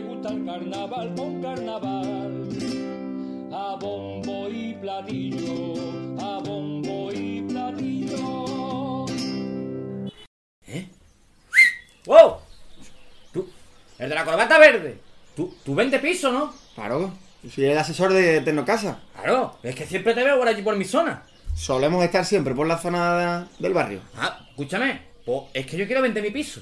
le gusta el carnaval con carnaval. A bombo y platillo, a bombo y platillo. ¿Eh? ¡Wow! ¿Tú? ¿El de la corbata verde? ¿Tú, tú vende piso, no? Claro, yo soy el asesor de Tecnocasa. Claro, es que siempre te veo por allí por mi zona. Solemos estar siempre por la zona de- del barrio. Ah, escúchame, pues es que yo quiero vender mi piso.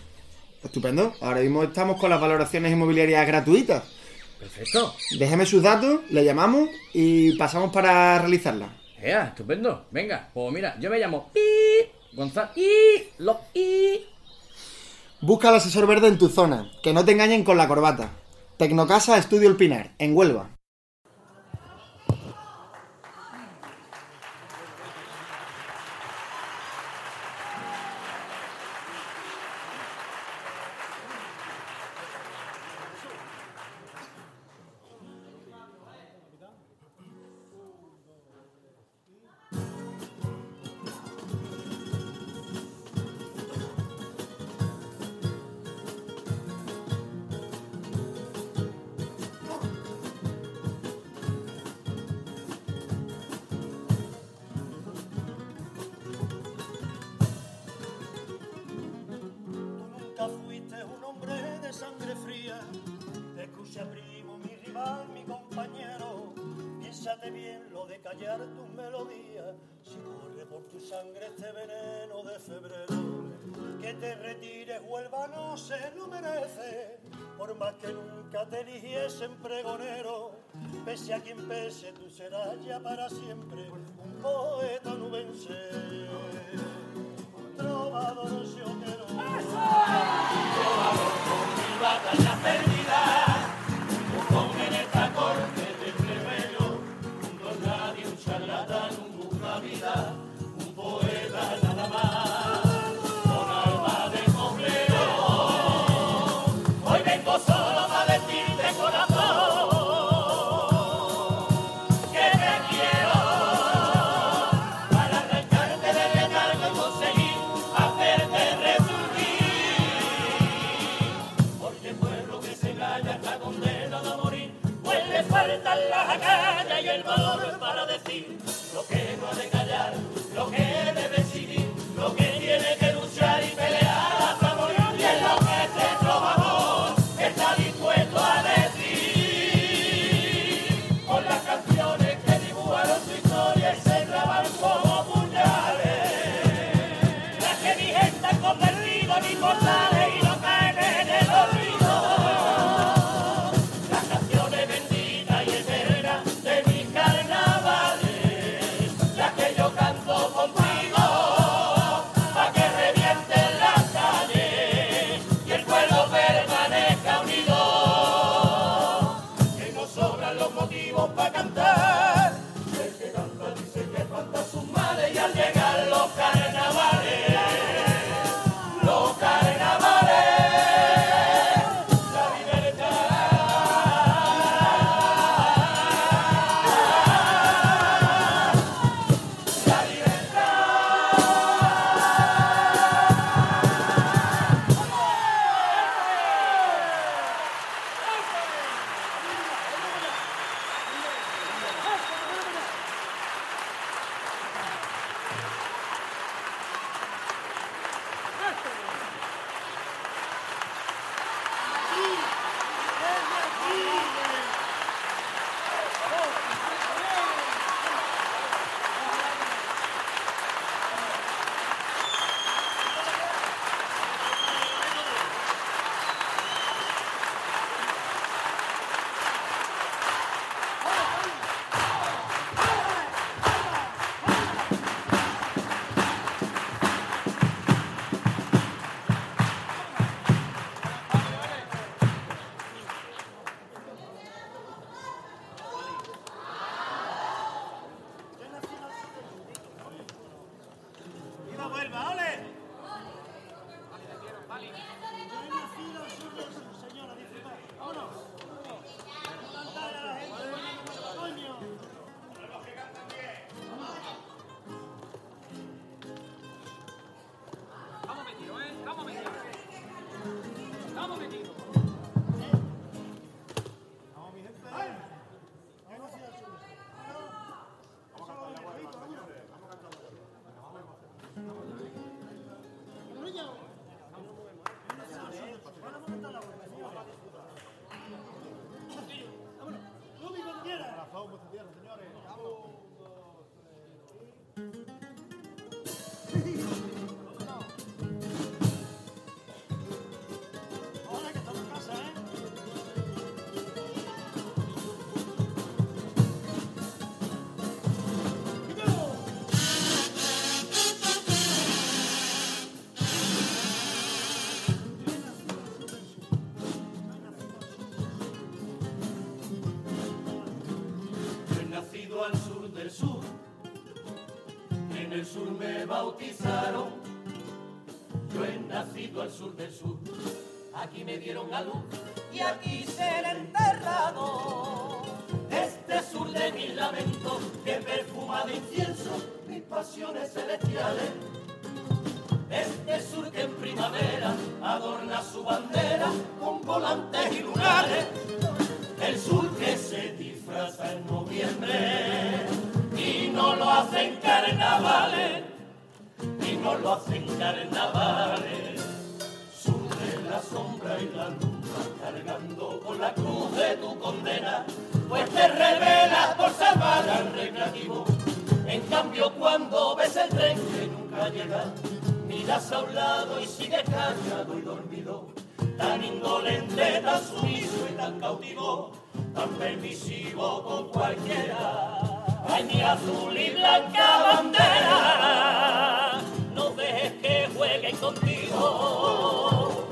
Estupendo. Ahora mismo estamos con las valoraciones inmobiliarias gratuitas. Perfecto. Déjeme sus datos, le llamamos y pasamos para realizarla. Ea, estupendo. Venga, pues mira, yo me llamo Pi Gonzalo y lo y Busca al asesor verde en tu zona, que no te engañen con la corbata. Tecnocasa Estudio El Pinar, en Huelva. Bien lo de callar tus melodías. Si corre por tu sangre este veneno de febrero. Que te retires, Huelva no se lo merece. Por más que nunca te eligiesen pregonero. Pese a quien pese, tú serás ya para siempre un poeta nubense. Un trovador sioquero. Hoy están las agallas y el valor para decir lo que no ha de el sur me bautizaron. Yo he nacido al sur del sur. Aquí me dieron a luz y aquí seré enterrado. Este sur de mis lamentos que perfuma de incienso mis pasiones celestiales. Este sur que en primavera adorna su bandera con volantes y lunares. El sur que se disfraza en noviembre no lo hacen carnavales. Y no lo hacen carnavales. Sur de la sombra y la luna cargando con la cruz de tu condena. Pues te revelas por salvar al recreativo. En cambio cuando ves el tren que nunca llega miras a un lado y sigues callado y dormido, tan indolente, tan sumiso y tan cautivo, tan permisivo con cualquiera. Ay, mi azul y blanca bandera, no dejes que jueguen contigo.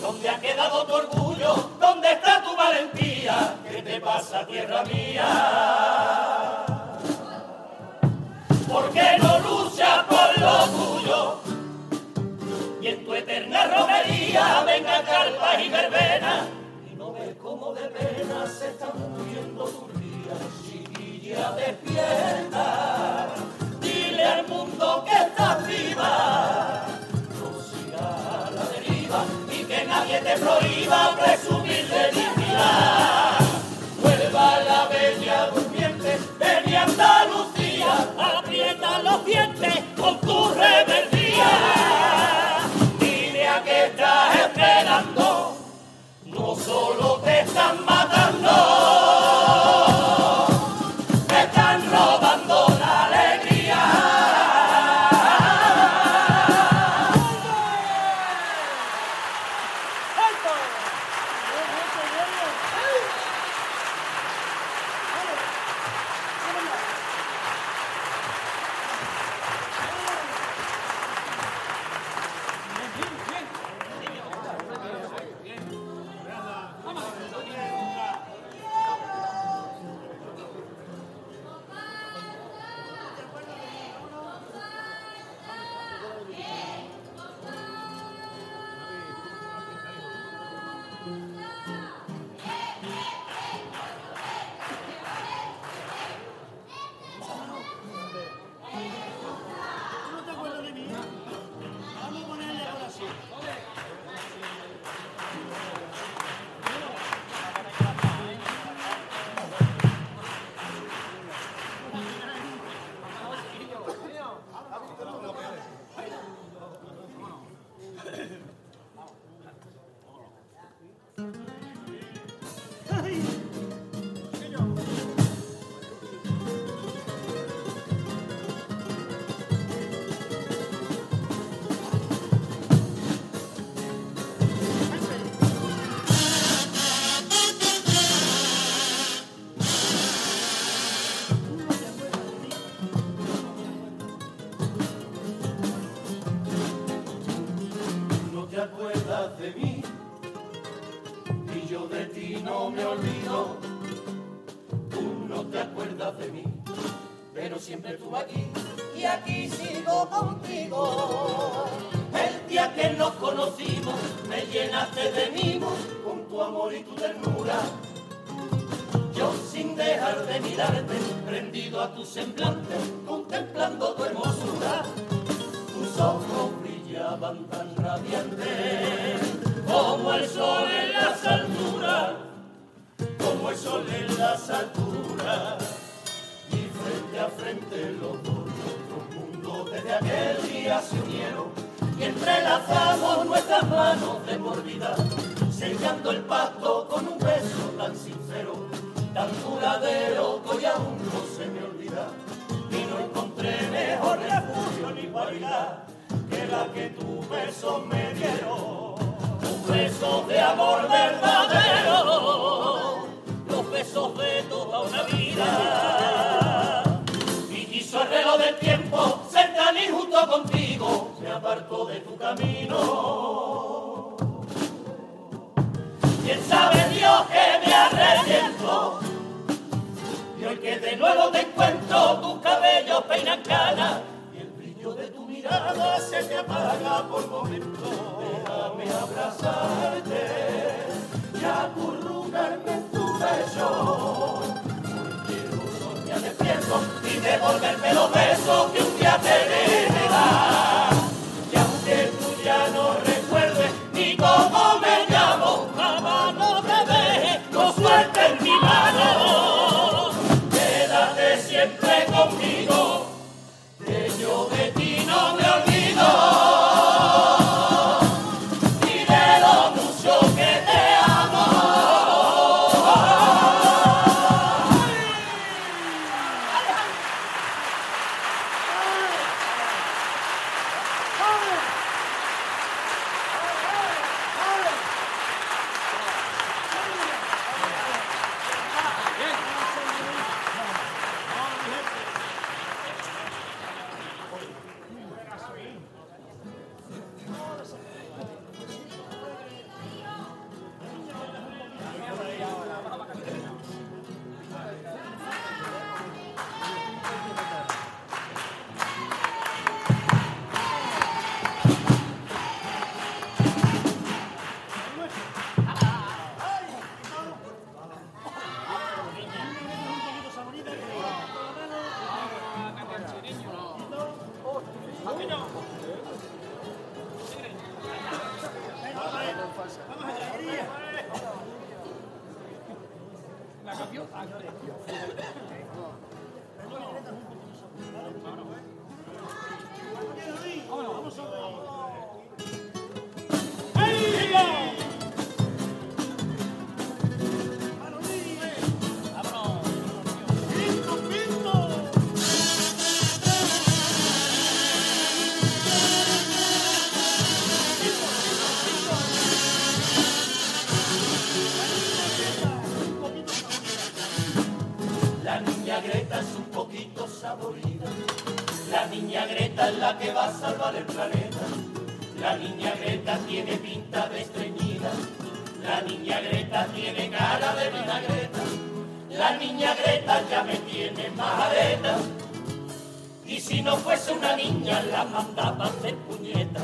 ¿Dónde ha quedado tu orgullo? ¿Dónde está tu valentía? ¿Qué te pasa, tierra mía? ¿Por qué no luchas por lo tuyo? y en tu eterna romería venga carpas y verbenas y no ves cómo de pena se están muriendo tus días despierta. Dile al mundo que estás viva. No sigas a la deriva y que nadie te prohíba presumir de dignidad vuelva la bella durmiente de mi Andalucía. Aprieta los dientes con tu rebeldía. Dile a que estás esperando, no solo te están matando, de mimos con tu amor y tu ternura. Yo sin dejar de mirarte, prendido a tu semblante, contemplando tu hermosura tus ojos brillaban tan radiantes como el sol en las alturas, como el sol en las alturas. Y frente a frente los dos nuestros mundos desde aquel día se unieron y entrelazamos nuestras manos de por sellando el pacto con un beso tan sincero, tan duradero que hoy aún no se me olvida y no encontré mejor refugio ni guarida que la que tus besos me dieron. Un beso de amor verdadero, los besos de toda una vida. Y quiso el reloj del tiempo ser tan injusto contigo, apartó de tu camino. Bien sabe Dios que me arrepiento. Y hoy que de nuevo te encuentro, tus cabellos peinan canas y el brillo de tu mirada se te apaga por momentos. Déjame abrazarte y acurrucarme en tu beso. Porque los soñar despierto y devolverme los besos que un día te di. La La niña Greta ya me tiene majadeta. Y si no fuese una niña, la mandaba hacer puñeta.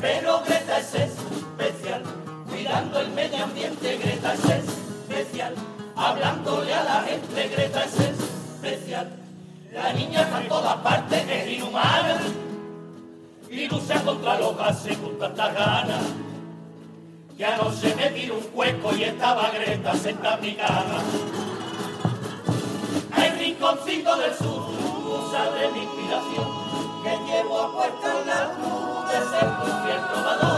Pero Greta es especial, cuidando el medio ambiente, Greta es especial. Hablándole a la gente, Greta es especial. La niña está en todas partes, es inhumana. Y lucha contra los gases con tantas ganas. Ya no se me tiró un cueco y estaba Greta sentada en mi cama. Hay rinconcito del sur, sale mi inspiración, que llevo a puesta en la cruz de ser tu fiel trovador.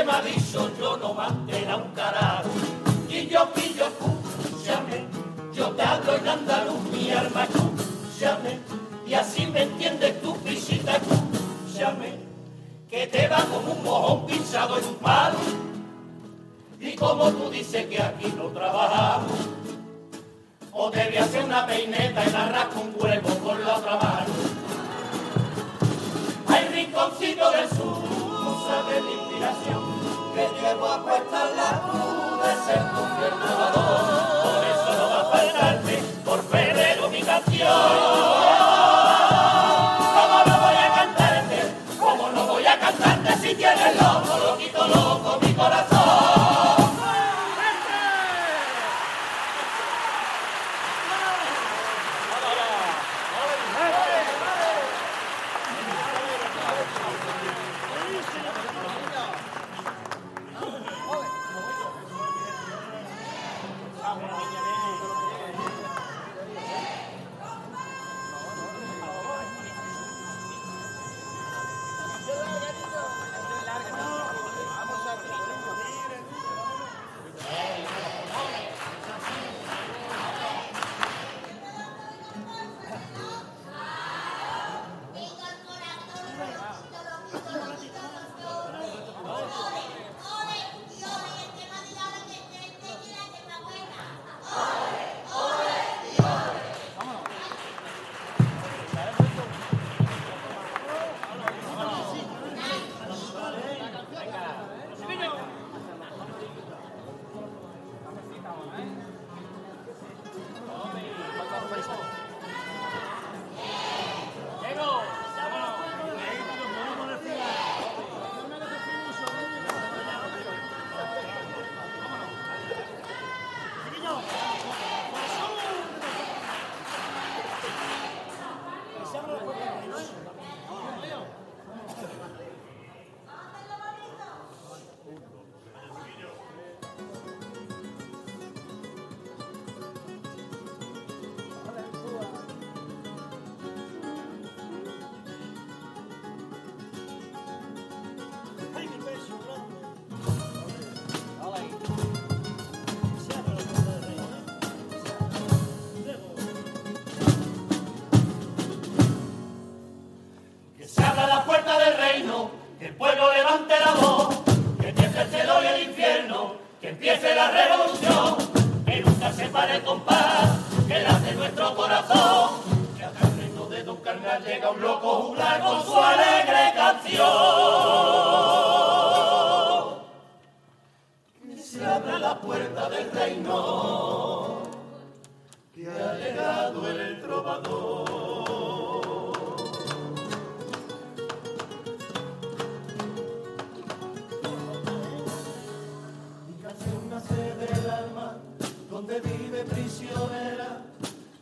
Que me dicho yo no mantena un carajo. Yo pillo escúchame, yo te hablo en andaluz, mi alma escúchame. Y así me entiendes tu visita, escúchame. Que te va como un mojón pinchado en un palo. Y como tú dices que aquí no trabajamos. O debe hacer una peineta y arras con huevo con la otra mano. Hay rinconcito del sur, sabe de inspiración, que llevo a puesta en la cruz de ser tu fiel. Por eso no va a faltarte, por febrero mi canción.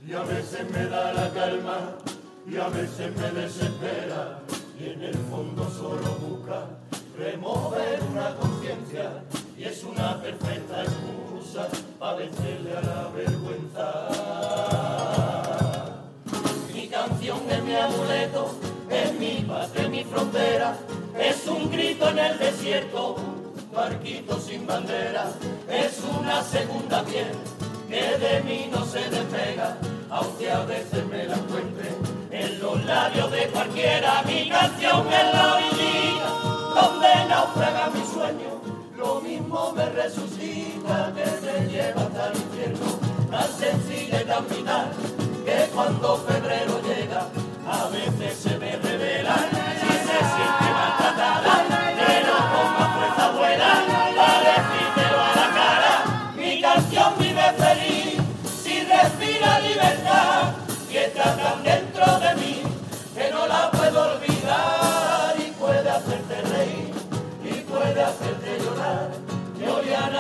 Y a veces me da la calma y a veces me desespera y en el fondo solo busca remover una conciencia y es una perfecta excusa para vencerle a la vergüenza. Mi canción es mi amuleto, es mi patria, es mi frontera, es un grito en el desierto, barquito sin bandera, es una segunda piel que de mí no se despega, aunque a veces me la encuentre en los labios de cualquiera. Mi canción es la orillita donde naufraga mi sueño, lo mismo me resucita que me lleva hasta el infierno, tan sencilla y vital que cuando febrero llega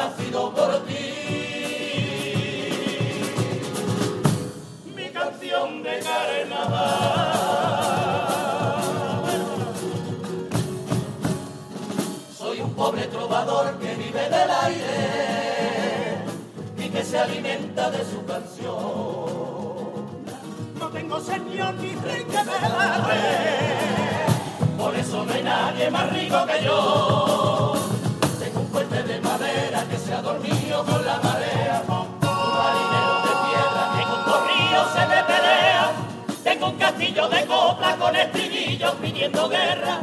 nacido por ti. Mi canción de carnaval. Soy un pobre trovador que vive del aire y que se alimenta de su canción. No tengo señor ni rey que me la dé, por eso no hay nadie más rico que yo. Guerra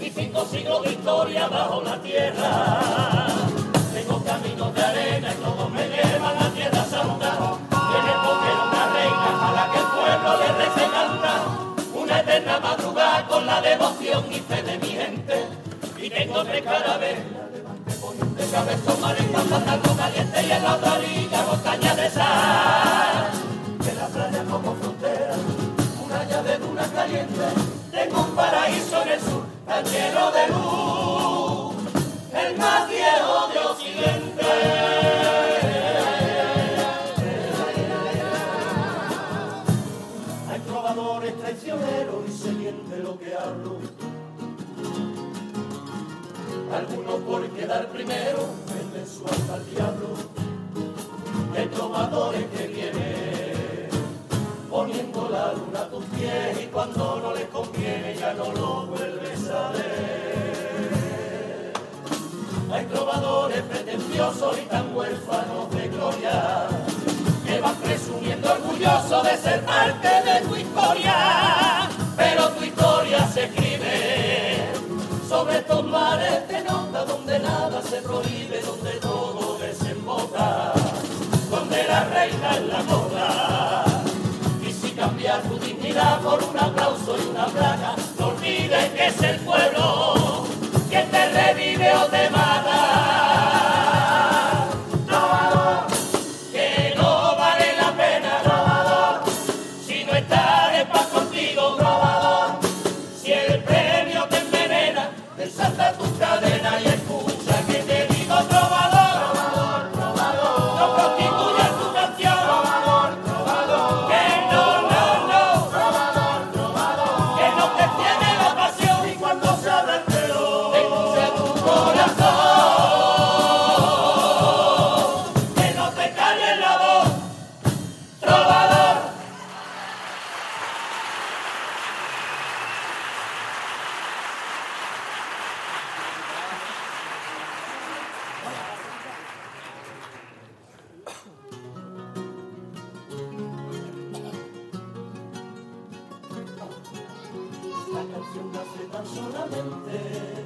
y cinco siglos de historia bajo la tierra. Tengo caminos de arena y todos me llevan a tierra santa. En el poder una reina a la que el pueblo le canta. Una eterna madrugada con la devoción y fe de mi gente. Y tengo tres carabelas de cabezón marisco, saltando caliente y en la otra orilla montaña de sal. De la playa como frontera, una llave de una caliente. Tengo un paraíso en el sur, tan lleno de luz, el más viejo de Occidente. Traicioneros y se miente lo que hablo. Algunos quedar primero venden su alma al diablo. Y hay trovadores que vienen poniendo la luna a tus pies y cuando no les conviene ya no lo vuelves a ver. Hay trovadores pretenciosos y tan huérfanos de gloria que van presumiendo orgulloso de ser parte de tu historia. Nada se prohíbe, donde todo desemboca, donde la reina es la moda. Y si cambiar tu dignidad por un aplauso y una placa, no olvides que es el Canción nace tan solamente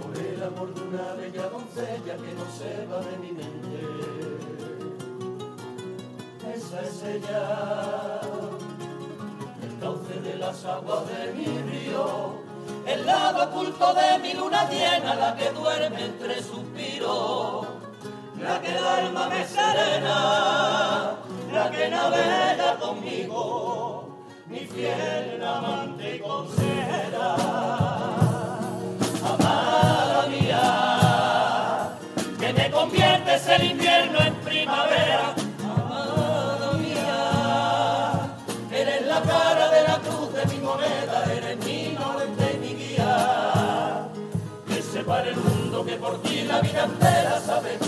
por el amor de una bella doncella que no se va de mi mente. Esa es ella, el cauce de las aguas de mi río, el lado oculto de mi luna llena, la que duerme entre suspiros, la que duerme de serena, la que navega conmigo, mi fiel amante y consejera. Amada mía, que me conviertes el invierno en primavera. Amada mía, eres la cara de la cruz de mi moneda, eres mi norte y mi guía. Que separe el mundo que por ti la vida entera sabes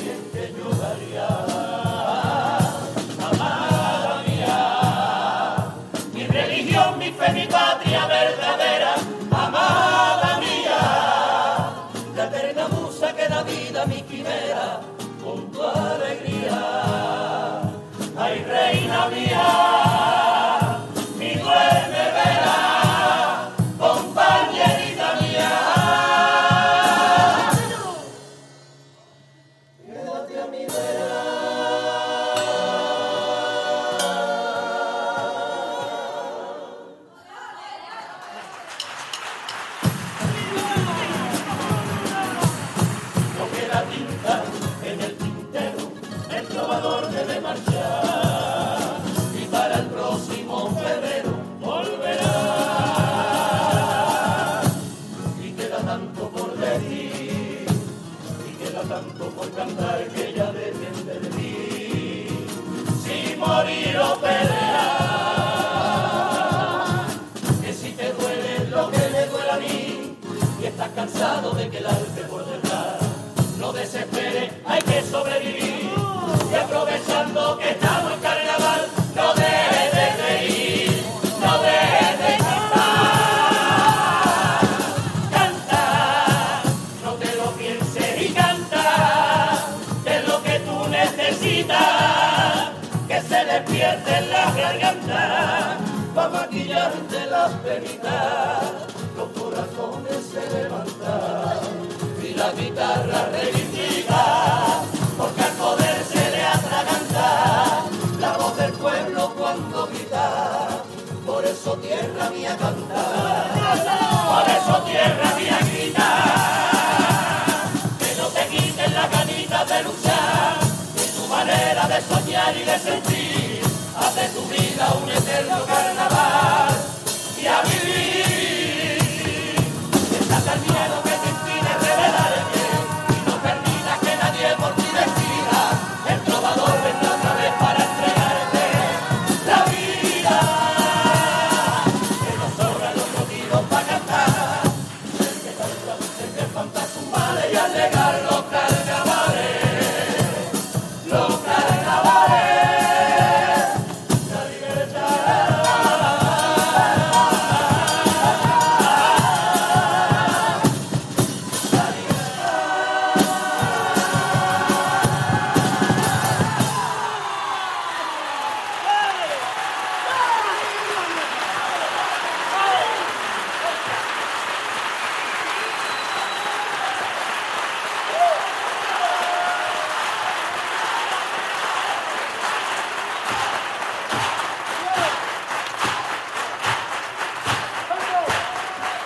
cansado de quedarte por detrás, no desesperes, hay que sobrevivir. Y aprovechando que estamos en carnaval, no dejes de reír, no dejes de cantar, canta, no te lo pienses y canta, que es lo que tú necesitas, que se despierte en la garganta, para maquillarte las penitas, ganitas de luchar, ni tu manera de soñar y de sentir, haz de tu vida un eterno carnaval y a vivir.